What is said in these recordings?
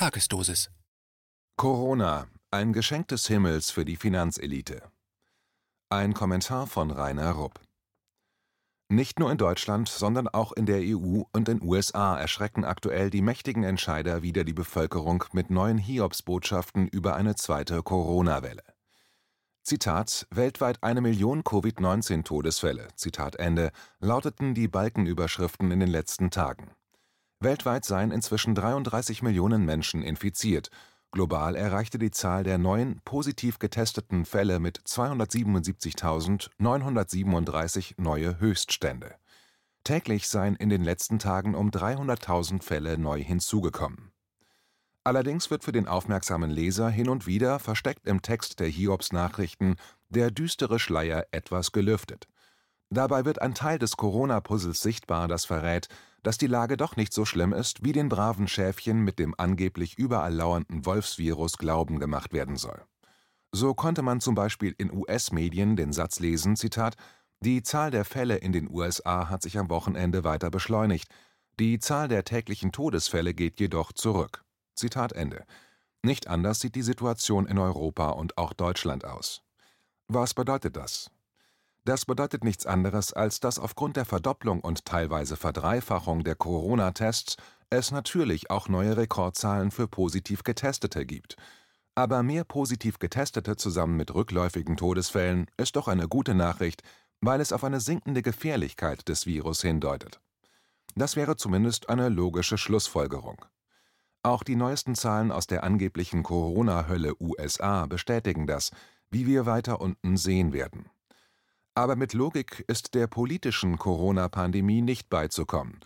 Tagesdosis. Corona, ein Geschenk des Himmels für die Finanzelite. Ein Kommentar von Rainer Rupp. Nicht nur in Deutschland, sondern auch in der EU und den USA erschrecken aktuell die mächtigen Entscheider wieder die Bevölkerung mit neuen Hiobsbotschaften über eine zweite Corona-Welle. Zitat: Weltweit eine Million Covid-19-Todesfälle, Zitat Ende, lauteten die Balkenüberschriften in den letzten Tagen. Weltweit seien inzwischen 33 Millionen Menschen infiziert, global erreichte die Zahl der neuen positiv getesteten Fälle mit 277.937 neue Höchststände. Täglich seien in den letzten Tagen um 300.000 Fälle neu hinzugekommen. Allerdings wird für den aufmerksamen Leser hin und wieder, versteckt im Text der Hiobs-Nachrichten, der düstere Schleier etwas gelüftet. Dabei wird ein Teil des Corona-Puzzles sichtbar, das verrät, dass die Lage doch nicht so schlimm ist, wie den braven Schäfchen mit dem angeblich überall lauernden Wolfsvirus glauben gemacht werden soll. So konnte man zum Beispiel in US-Medien den Satz lesen, Zitat, die Zahl der Fälle in den USA hat sich am Wochenende weiter beschleunigt, die Zahl der täglichen Todesfälle geht jedoch zurück. Zitat Ende. Nicht anders sieht die Situation in Europa und auch Deutschland aus. Was bedeutet das? Das bedeutet nichts anderes, als dass aufgrund der Verdopplung und teilweise Verdreifachung der Corona-Tests es natürlich auch neue Rekordzahlen für positiv Getestete gibt. Aber mehr positiv Getestete zusammen mit rückläufigen Todesfällen ist doch eine gute Nachricht, weil es auf eine sinkende Gefährlichkeit des Virus hindeutet. Das wäre zumindest eine logische Schlussfolgerung. Auch die neuesten Zahlen aus der angeblichen Corona-Hölle USA bestätigen das, wie wir weiter unten sehen werden. Aber mit Logik ist der politischen Corona-Pandemie nicht beizukommen,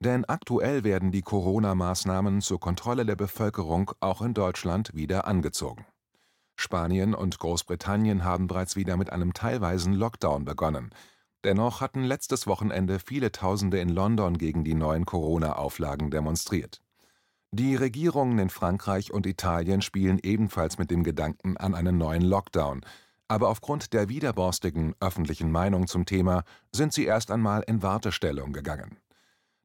denn aktuell werden die Corona-Maßnahmen zur Kontrolle der Bevölkerung auch in Deutschland wieder angezogen. Spanien und Großbritannien haben bereits wieder mit einem teilweisen Lockdown begonnen. Dennoch hatten letztes Wochenende viele Tausende in London gegen die neuen Corona-Auflagen demonstriert. Die Regierungen in Frankreich und Italien spielen ebenfalls mit dem Gedanken an einen neuen Lockdown, aber aufgrund der widerborstigen öffentlichen Meinung zum Thema sind sie erst einmal in Wartestellung gegangen.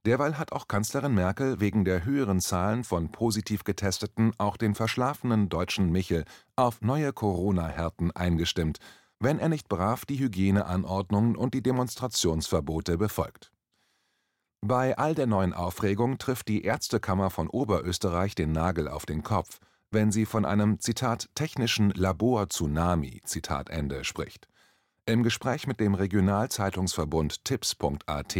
Derweil hat auch Kanzlerin Merkel wegen der höheren Zahlen von positiv Getesteten auch den verschlafenen deutschen Michel auf neue Corona-Härten eingestimmt, wenn er nicht brav die Hygieneanordnungen und die Demonstrationsverbote befolgt. Bei all der neuen Aufregung trifft die Ärztekammer von Oberösterreich den Nagel auf den Kopf – wenn sie von einem technischen Labor-Tsunami spricht. Im Gespräch mit dem Regionalzeitungsverbund Tipps.at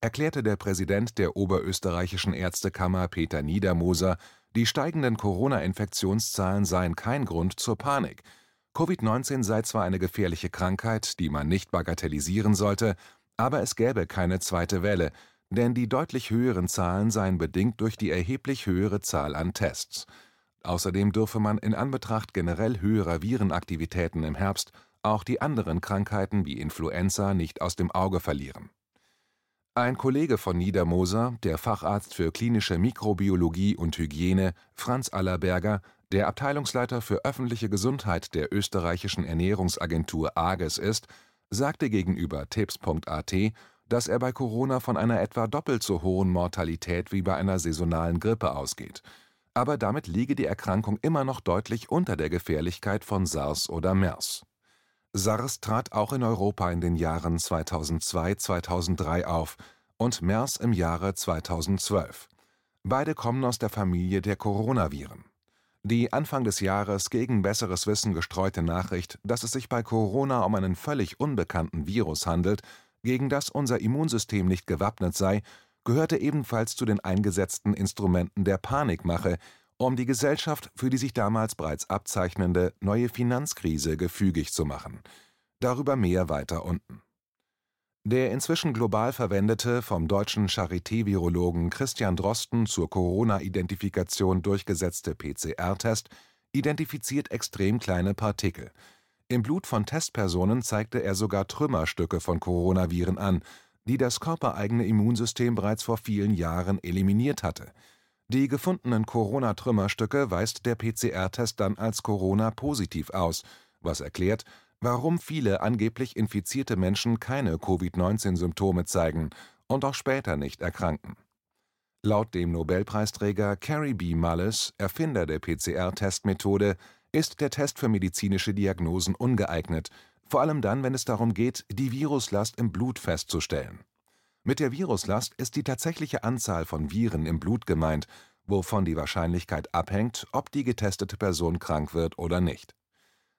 erklärte der Präsident der Oberösterreichischen Ärztekammer Peter Niedermoser, die steigenden Corona-Infektionszahlen seien kein Grund zur Panik. Covid-19 sei zwar eine gefährliche Krankheit, die man nicht bagatellisieren sollte, aber es gäbe keine zweite Welle, denn die deutlich höheren Zahlen seien bedingt durch die erheblich höhere Zahl an Tests. Außerdem dürfe man in Anbetracht generell höherer Virenaktivitäten im Herbst auch die anderen Krankheiten wie Influenza nicht aus dem Auge verlieren. Ein Kollege von Niedermoser, der Facharzt für klinische Mikrobiologie und Hygiene, Franz Allerberger, der Abteilungsleiter für öffentliche Gesundheit der österreichischen Ernährungsagentur AGES ist, sagte gegenüber Tipps.at, dass er bei Corona von einer etwa doppelt so hohen Mortalität wie bei einer saisonalen Grippe ausgeht – aber damit liege die Erkrankung immer noch deutlich unter der Gefährlichkeit von SARS oder MERS. SARS trat auch in Europa in den Jahren 2002/2003 auf und MERS im Jahre 2012. Beide kommen aus der Familie der Coronaviren. Die Anfang des Jahres gegen besseres Wissen gestreute Nachricht, dass es sich bei Corona um einen völlig unbekannten Virus handelt, gegen das unser Immunsystem nicht gewappnet sei, gehörte ebenfalls zu den eingesetzten Instrumenten der Panikmache, um die Gesellschaft für die sich damals bereits abzeichnende neue Finanzkrise gefügig zu machen. Darüber mehr weiter unten. Der inzwischen global verwendete, vom deutschen Charité-Virologen Christian Drosten zur Corona-Identifikation durchgesetzte PCR-Test identifiziert extrem kleine Partikel. Im Blut von Testpersonen zeigte er sogar Trümmerstücke von Coronaviren an, die das körpereigene Immunsystem bereits vor vielen Jahren eliminiert hatte. Die gefundenen Corona-Trümmerstücke weist der PCR-Test dann als Corona-positiv aus, was erklärt, warum viele angeblich infizierte Menschen keine Covid-19-Symptome zeigen und auch später nicht erkranken. Laut dem Nobelpreisträger Cary B. Mullis, Erfinder der PCR-Testmethode, ist der Test für medizinische Diagnosen ungeeignet, vor allem dann, wenn es darum geht, die Viruslast im Blut festzustellen. Mit der Viruslast ist die tatsächliche Anzahl von Viren im Blut gemeint, wovon die Wahrscheinlichkeit abhängt, ob die getestete Person krank wird oder nicht.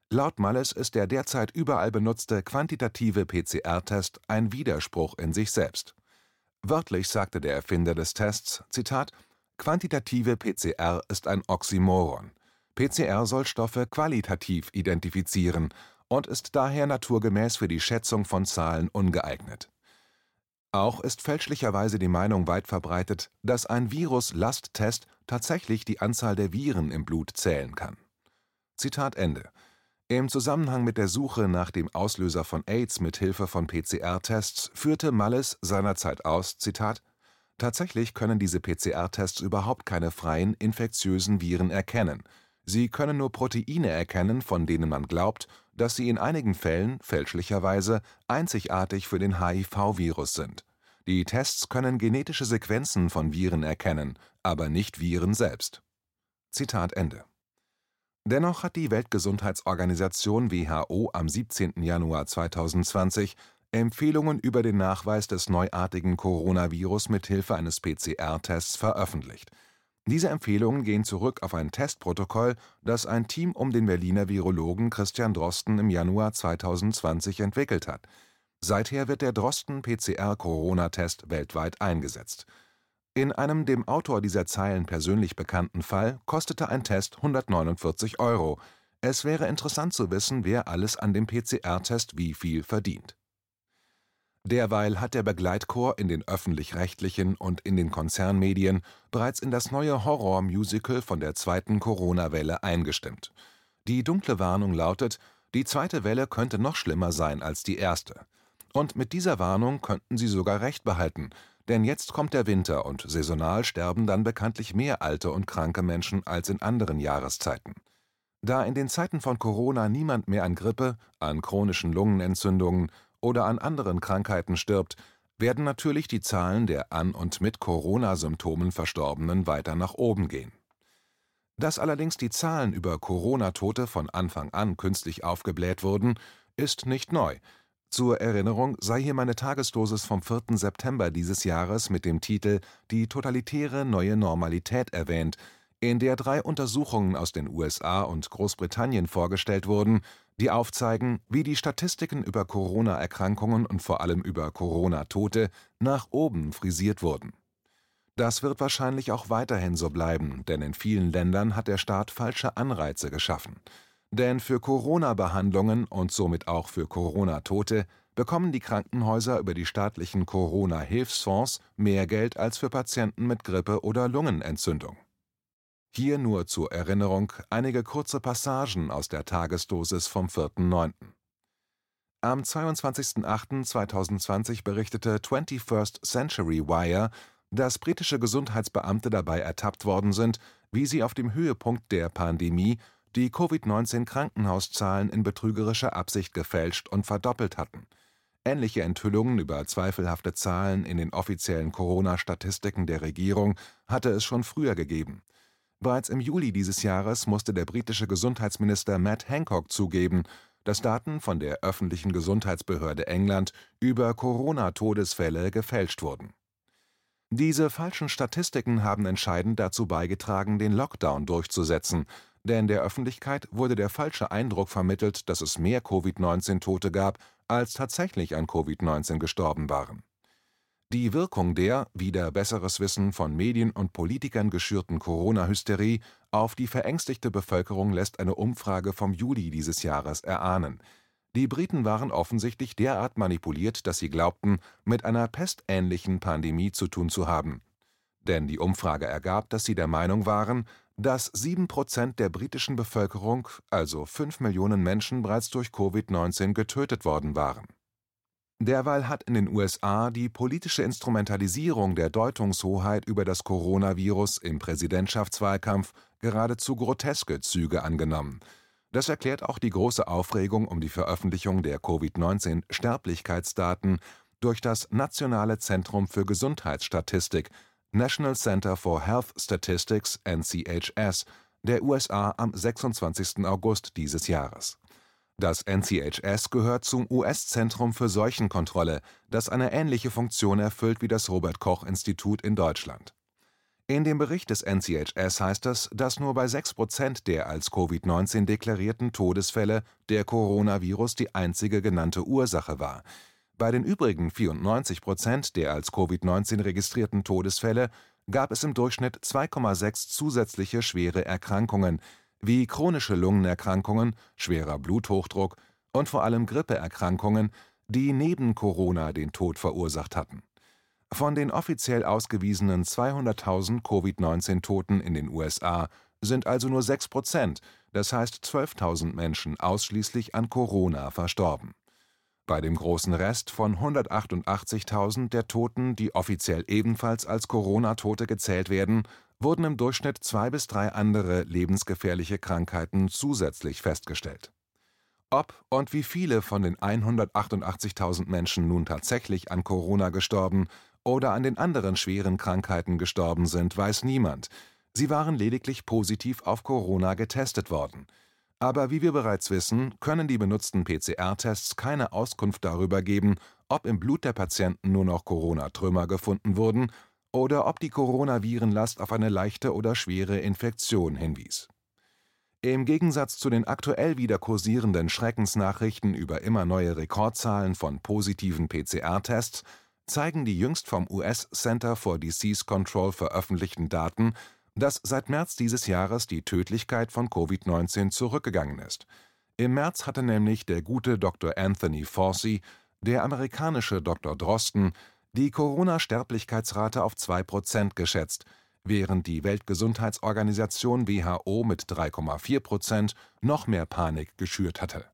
Laut Mullis ist der derzeit überall benutzte quantitative PCR-Test ein Widerspruch in sich selbst. Wörtlich sagte der Erfinder des Tests: Zitat, Quantitative PCR ist ein Oxymoron. PCR soll Stoffe qualitativ identifizieren und ist daher naturgemäß für die Schätzung von Zahlen ungeeignet. Auch ist fälschlicherweise die Meinung weit verbreitet, dass ein Virus-Lasttest tatsächlich die Anzahl der Viren im Blut zählen kann. Zitat Ende. Im Zusammenhang mit der Suche nach dem Auslöser von AIDS mit Hilfe von PCR-Tests führte Mullis seinerzeit aus: Zitat, Tatsächlich können diese PCR-Tests überhaupt keine freien infektiösen Viren erkennen. Sie können nur Proteine erkennen, von denen man glaubt, dass sie in einigen Fällen fälschlicherweise einzigartig für den HIV-Virus sind. Die Tests können genetische Sequenzen von Viren erkennen, aber nicht Viren selbst. Zitat Ende Dennoch hat die Weltgesundheitsorganisation WHO am 17. Januar 2020 Empfehlungen über den Nachweis des neuartigen Coronavirus mit Hilfe eines PCR-Tests veröffentlicht. Diese Empfehlungen gehen zurück auf ein Testprotokoll, das ein Team um den Berliner Virologen Christian Drosten im Januar 2020 entwickelt hat. Seither wird der Drosten-PCR-Corona-Test weltweit eingesetzt in einem dem Autor dieser Zeilen persönlich bekannten Fall kostete ein Test 149 Euro. Es wäre interessant zu wissen, wer alles an dem PCR-Test wie viel verdient. Derweil hat der Begleitchor in den öffentlich-rechtlichen und in den Konzernmedien bereits in das neue Horror-Musical von der zweiten Corona-Welle eingestimmt. Die dunkle Warnung lautet, die zweite Welle könnte noch schlimmer sein als die erste. Und mit dieser Warnung könnten sie sogar recht behalten, denn jetzt kommt der Winter und saisonal sterben dann bekanntlich mehr alte und kranke Menschen als in anderen Jahreszeiten. Da in den Zeiten von Corona niemand mehr an Grippe, an chronischen Lungenentzündungen oder an anderen Krankheiten stirbt, werden natürlich die Zahlen der an und mit Corona-Symptomen Verstorbenen weiter nach oben gehen. Dass allerdings die Zahlen über Corona-Tote von Anfang an künstlich aufgebläht wurden, ist nicht neu, zur Erinnerung sei hier meine Tagesdosis vom 4. September dieses Jahres mit dem Titel Die totalitäre neue Normalität erwähnt, in der drei Untersuchungen aus den USA und Großbritannien vorgestellt wurden, die aufzeigen, wie die Statistiken über Corona-Erkrankungen und vor allem über Corona-Tote nach oben frisiert wurden. Das wird wahrscheinlich auch weiterhin so bleiben, denn in vielen Ländern hat der Staat falsche Anreize geschaffen denn für Corona-Behandlungen und somit auch für Corona-Tote bekommen die Krankenhäuser über die staatlichen Corona-Hilfsfonds mehr Geld als für Patienten mit Grippe oder Lungenentzündung. Hier nur zur Erinnerung einige kurze Passagen aus der Tagesdosis vom 4.9. Am 22.08.2020 berichtete 21st Century Wire, dass britische Gesundheitsbeamte dabei ertappt worden sind, wie sie auf dem Höhepunkt der Pandemie die Covid-19-Krankenhauszahlen in betrügerischer Absicht gefälscht und verdoppelt hatten. Ähnliche Enthüllungen über zweifelhafte Zahlen in den offiziellen Corona-Statistiken der Regierung hatte es schon früher gegeben. Bereits im Juli dieses Jahres musste der britische Gesundheitsminister Matt Hancock zugeben, dass Daten von der öffentlichen Gesundheitsbehörde England über Corona-Todesfälle gefälscht wurden. Diese falschen Statistiken haben entscheidend dazu beigetragen, den Lockdown durchzusetzen, denn der Öffentlichkeit wurde der falsche Eindruck vermittelt, dass es mehr Covid-19-Tote gab, als tatsächlich an Covid-19 gestorben waren. Die Wirkung der, wieder besseres Wissen von Medien und Politikern geschürten Corona-Hysterie auf die verängstigte Bevölkerung lässt eine Umfrage vom Juli dieses Jahres erahnen. Die Briten waren offensichtlich derart manipuliert, dass sie glaubten, mit einer pestähnlichen Pandemie zu tun zu haben. Denn die Umfrage ergab, dass sie der Meinung waren, dass sieben Prozent der britischen Bevölkerung, also fünf Millionen Menschen, bereits durch Covid-19 getötet worden waren. Derweil hat in den USA die politische Instrumentalisierung der Deutungshoheit über das Coronavirus im Präsidentschaftswahlkampf geradezu groteske Züge angenommen. Das erklärt auch die große Aufregung um die Veröffentlichung der Covid-19-Sterblichkeitsdaten durch das Nationale Zentrum für Gesundheitsstatistik National Center for Health Statistics NCHS der USA am 26. August dieses Jahres. Das NCHS gehört zum US-Zentrum für Seuchenkontrolle, das eine ähnliche Funktion erfüllt wie das Robert Koch Institut in Deutschland. In dem Bericht des NCHS heißt es, dass nur bei 6 Prozent der als Covid-19 deklarierten Todesfälle der Coronavirus die einzige genannte Ursache war. Bei den übrigen 94 Prozent der als Covid-19 registrierten Todesfälle gab es im Durchschnitt 2,6 zusätzliche schwere Erkrankungen, wie chronische Lungenerkrankungen, schwerer Bluthochdruck und vor allem Grippeerkrankungen, die neben Corona den Tod verursacht hatten. Von den offiziell ausgewiesenen 200.000 Covid-19-Toten in den USA sind also nur 6 Prozent, das heißt 12.000 Menschen ausschließlich an Corona verstorben. Bei dem großen Rest von 188.000 der Toten, die offiziell ebenfalls als Corona-Tote gezählt werden, wurden im Durchschnitt zwei bis drei andere lebensgefährliche Krankheiten zusätzlich festgestellt. Ob und wie viele von den 188.000 Menschen nun tatsächlich an Corona gestorben oder an den anderen schweren Krankheiten gestorben sind, weiß niemand. Sie waren lediglich positiv auf Corona getestet worden. Aber wie wir bereits wissen, können die benutzten PCR-Tests keine Auskunft darüber geben, ob im Blut der Patienten nur noch Corona-Trümmer gefunden wurden oder ob die Coronavirenlast auf eine leichte oder schwere Infektion hinwies. Im Gegensatz zu den aktuell wieder kursierenden Schreckensnachrichten über immer neue Rekordzahlen von positiven PCR-Tests zeigen die jüngst vom US Center for Disease Control veröffentlichten Daten, dass seit März dieses Jahres die Tödlichkeit von Covid-19 zurückgegangen ist. Im März hatte nämlich der gute Dr. Anthony Fauci, der amerikanische Dr. Drosten die Corona-Sterblichkeitsrate auf 2 Prozent geschätzt, während die Weltgesundheitsorganisation WHO mit 3,4 Prozent noch mehr Panik geschürt hatte.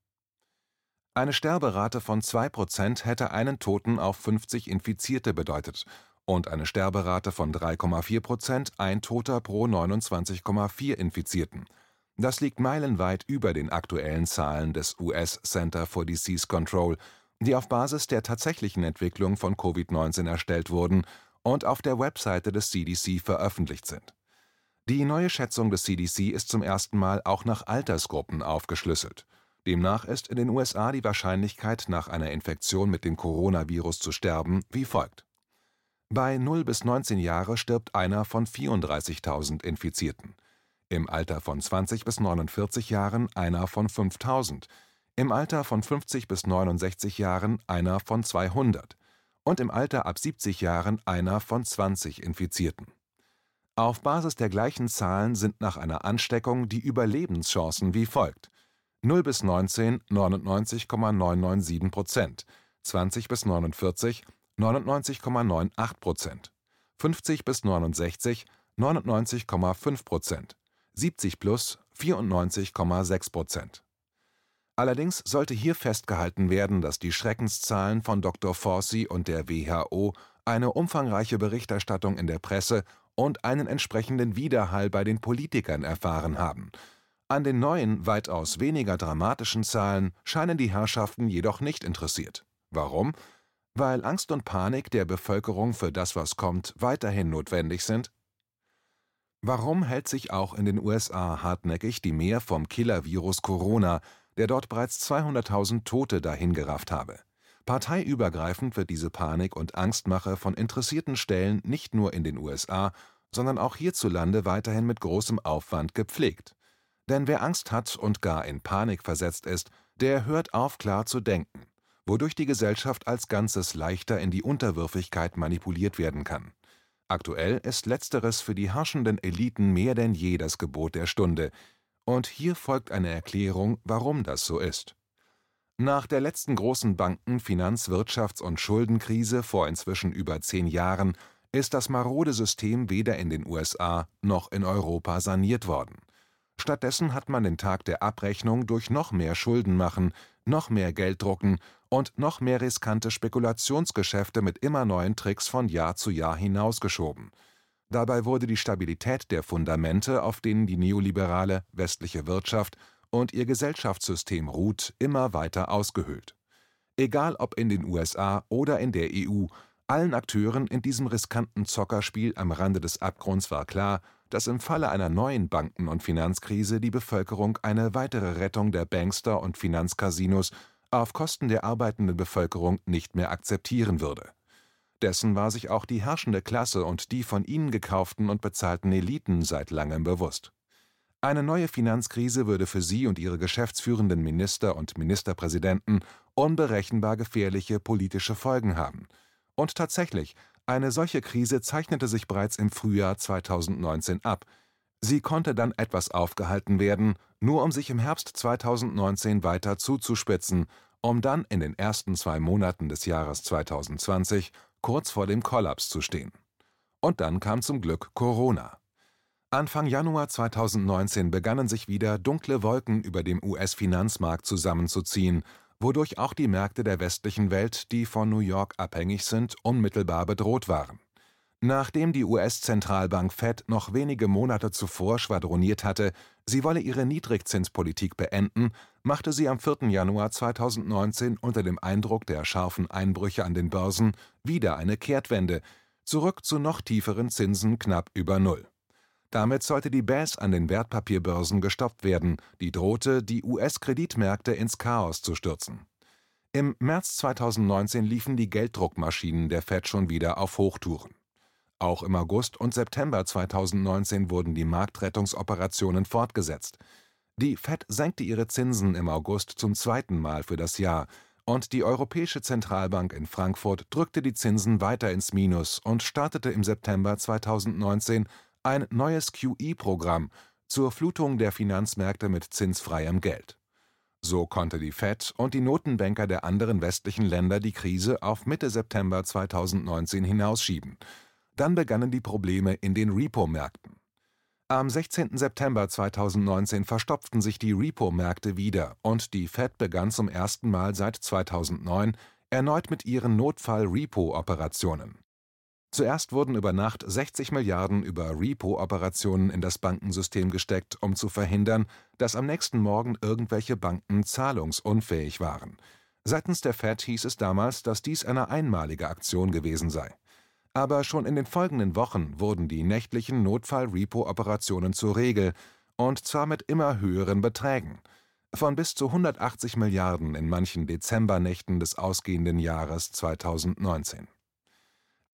Eine Sterberate von 2 Prozent hätte einen Toten auf 50 Infizierte bedeutet und eine Sterberate von 3,4 Prozent ein Toter pro 29,4 Infizierten. Das liegt meilenweit über den aktuellen Zahlen des US Center for Disease Control die auf Basis der tatsächlichen Entwicklung von Covid-19 erstellt wurden und auf der Webseite des CDC veröffentlicht sind. Die neue Schätzung des CDC ist zum ersten Mal auch nach Altersgruppen aufgeschlüsselt. Demnach ist in den USA die Wahrscheinlichkeit, nach einer Infektion mit dem Coronavirus zu sterben, wie folgt. Bei 0 bis 19 Jahre stirbt einer von 34.000 Infizierten. Im Alter von 20 bis 49 Jahren einer von 5000 im Alter von 50 bis 69 Jahren einer von 200 und im Alter ab 70 Jahren einer von 20 Infizierten. Auf Basis der gleichen Zahlen sind nach einer Ansteckung die Überlebenschancen wie folgt: 0 bis 19 99,997 Prozent, 20 bis 49 99,98 Prozent, 50 bis 69 99,5 Prozent, 70 plus 94,6 Prozent Allerdings sollte hier festgehalten werden, dass die Schreckenszahlen von Dr. Fauci und der WHO eine umfangreiche Berichterstattung in der Presse und einen entsprechenden Widerhall bei den Politikern erfahren haben. An den neuen, weitaus weniger dramatischen Zahlen scheinen die Herrschaften jedoch nicht interessiert. Warum? Weil Angst und Panik der Bevölkerung für das, was kommt, weiterhin notwendig sind? Warum hält sich auch in den USA hartnäckig die Mehr vom Killer-Virus Corona, der dort bereits 200.000 Tote dahingerafft habe. Parteiübergreifend wird diese Panik und Angstmache von interessierten Stellen nicht nur in den USA, sondern auch hierzulande weiterhin mit großem Aufwand gepflegt. Denn wer Angst hat und gar in Panik versetzt ist, der hört auf klar zu denken, wodurch die Gesellschaft als Ganzes leichter in die Unterwürfigkeit manipuliert werden kann. Aktuell ist letzteres für die herrschenden Eliten mehr denn je das Gebot der Stunde, und hier folgt eine Erklärung, warum das so ist. Nach der letzten großen Banken-, Finanz-, Wirtschafts- und Schuldenkrise vor inzwischen über zehn Jahren ist das marode System weder in den USA noch in Europa saniert worden. Stattdessen hat man den Tag der Abrechnung durch noch mehr Schulden machen, noch mehr Geld drucken und noch mehr riskante Spekulationsgeschäfte mit immer neuen Tricks von Jahr zu Jahr hinausgeschoben – Dabei wurde die Stabilität der Fundamente, auf denen die neoliberale westliche Wirtschaft und ihr Gesellschaftssystem ruht, immer weiter ausgehöhlt. Egal ob in den USA oder in der EU, Allen Akteuren in diesem riskanten Zockerspiel am Rande des Abgrunds war klar, dass im Falle einer neuen Banken und Finanzkrise die Bevölkerung eine weitere Rettung der Bankster und Finanzcasinos auf Kosten der arbeitenden Bevölkerung nicht mehr akzeptieren würde. Dessen war sich auch die herrschende Klasse und die von ihnen gekauften und bezahlten Eliten seit langem bewusst. Eine neue Finanzkrise würde für sie und ihre geschäftsführenden Minister und Ministerpräsidenten unberechenbar gefährliche politische Folgen haben – und tatsächlich, eine solche Krise zeichnete sich bereits im Frühjahr 2019 ab. Sie konnte dann etwas aufgehalten werden, nur um sich im Herbst 2019 weiter zuzuspitzen, um dann in den ersten zwei Monaten des Jahres 2020 kurz vor dem Kollaps zu stehen. Und dann kam zum Glück Corona. Anfang Januar 2019 begannen sich wieder dunkle Wolken über dem US-Finanzmarkt zusammenzuziehen, wodurch auch die Märkte der westlichen Welt, die von New York abhängig sind, unmittelbar bedroht waren. Nachdem die US-Zentralbank Fed noch wenige Monate zuvor schwadroniert hatte, sie wolle ihre Niedrigzinspolitik beenden, machte sie am 4. Januar 2019 unter dem Eindruck der scharfen Einbrüche an den Börsen wieder eine Kehrtwende, zurück zu noch tieferen Zinsen knapp über Null. Damit sollte die Baisse an den Wertpapierbörsen gestoppt werden, die drohte, die US-Kreditmärkte ins Chaos zu stürzen. Im März 2019 liefen die Gelddruckmaschinen der Fed schon wieder auf Hochtouren. Auch im August und September 2019 wurden die Marktrettungsoperationen fortgesetzt. Die Fed senkte ihre Zinsen im August zum zweiten Mal für das Jahr, und die Europäische Zentralbank in Frankfurt drückte die Zinsen weiter ins Minus und startete im September 2019 ein neues QE-Programm zur Flutung der Finanzmärkte mit zinsfreiem Geld. So konnte die Fed und die Notenbanker der anderen westlichen Länder die Krise auf Mitte September 2019 hinausschieben. Dann begannen die Probleme in den Repo-Märkten. Am 16. September 2019 verstopften sich die Repo-Märkte wieder und die Fed begann zum ersten Mal seit 2009 erneut mit ihren Notfall-Repo-Operationen. Zuerst wurden über Nacht 60 Milliarden über Repo-Operationen in das Bankensystem gesteckt, um zu verhindern, dass am nächsten Morgen irgendwelche Banken zahlungsunfähig waren. Seitens der Fed hieß es damals, dass dies eine einmalige Aktion gewesen sei. Aber schon in den folgenden Wochen wurden die nächtlichen Notfall-Repo-Operationen zur Regel, und zwar mit immer höheren Beträgen. Von bis zu 180 Milliarden in manchen Dezembernächten des ausgehenden Jahres 2019.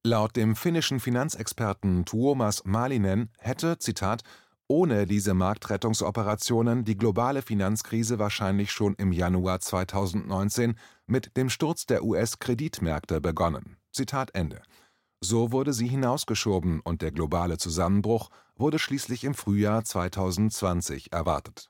Laut dem finnischen Finanzexperten Tuomas Malinen hätte, Zitat, ohne diese Marktrettungsoperationen die globale Finanzkrise wahrscheinlich schon im Januar 2019 mit dem Sturz der US-Kreditmärkte begonnen. Zitat Ende. So wurde sie hinausgeschoben und der globale Zusammenbruch wurde schließlich im Frühjahr 2020 erwartet.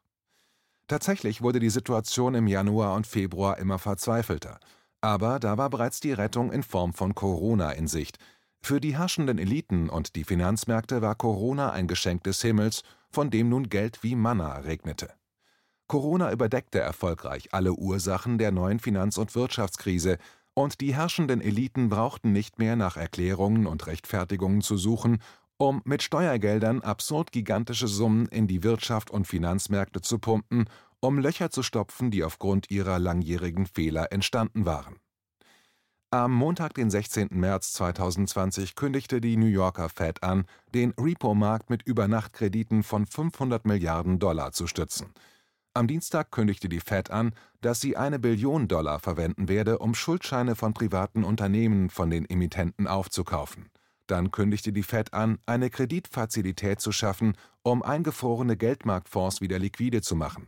Tatsächlich wurde die Situation im Januar und Februar immer verzweifelter. Aber da war bereits die Rettung in Form von Corona in Sicht. Für die herrschenden Eliten und die Finanzmärkte war Corona ein Geschenk des Himmels, von dem nun Geld wie Manna regnete. Corona überdeckte erfolgreich alle Ursachen der neuen Finanz- und Wirtschaftskrise, und die herrschenden Eliten brauchten nicht mehr nach Erklärungen und Rechtfertigungen zu suchen, um mit Steuergeldern absurd gigantische Summen in die Wirtschaft und Finanzmärkte zu pumpen um Löcher zu stopfen, die aufgrund ihrer langjährigen Fehler entstanden waren. Am Montag, den 16. März 2020, kündigte die New Yorker Fed an, den Repo-Markt mit Übernachtkrediten von 500 Milliarden Dollar zu stützen. Am Dienstag kündigte die Fed an, dass sie eine Billion Dollar verwenden werde, um Schuldscheine von privaten Unternehmen von den Emittenten aufzukaufen. Dann kündigte die Fed an, eine Kreditfazilität zu schaffen, um eingefrorene Geldmarktfonds wieder liquide zu machen.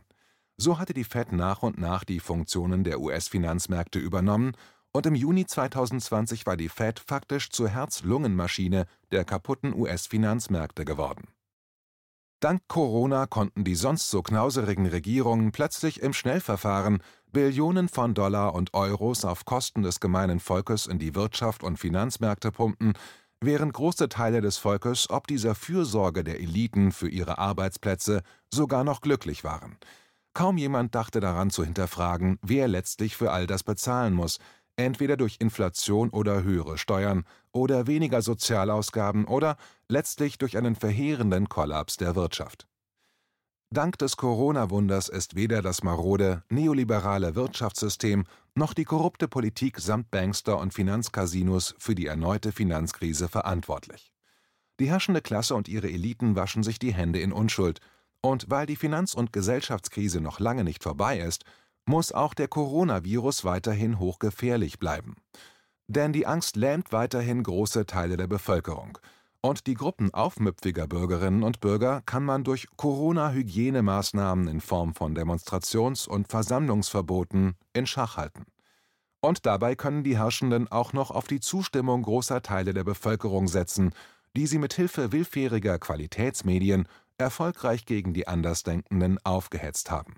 So hatte die Fed nach und nach die Funktionen der US-Finanzmärkte übernommen und im Juni 2020 war die Fed faktisch zur Herz-Lungen-Maschine der kaputten US-Finanzmärkte geworden. Dank Corona konnten die sonst so knauserigen Regierungen plötzlich im Schnellverfahren Billionen von Dollar und Euros auf Kosten des gemeinen Volkes in die Wirtschaft und Finanzmärkte pumpen, während große Teile des Volkes ob dieser Fürsorge der Eliten für ihre Arbeitsplätze sogar noch glücklich waren – Kaum jemand dachte daran zu hinterfragen, wer letztlich für all das bezahlen muss, entweder durch Inflation oder höhere Steuern oder weniger Sozialausgaben oder letztlich durch einen verheerenden Kollaps der Wirtschaft. Dank des Corona-Wunders ist weder das marode neoliberale Wirtschaftssystem noch die korrupte Politik samt Bankster und Finanzcasinos für die erneute Finanzkrise verantwortlich. Die herrschende Klasse und ihre Eliten waschen sich die Hände in Unschuld, und weil die Finanz- und Gesellschaftskrise noch lange nicht vorbei ist, muss auch der Coronavirus weiterhin hochgefährlich bleiben. Denn die Angst lähmt weiterhin große Teile der Bevölkerung – und die Gruppen aufmüpfiger Bürgerinnen und Bürger kann man durch Corona-Hygienemaßnahmen in Form von Demonstrations- und Versammlungsverboten in Schach halten. Und dabei können die Herrschenden auch noch auf die Zustimmung großer Teile der Bevölkerung setzen, die sie mit Hilfe willfähriger Qualitätsmedien erfolgreich gegen die Andersdenkenden aufgehetzt haben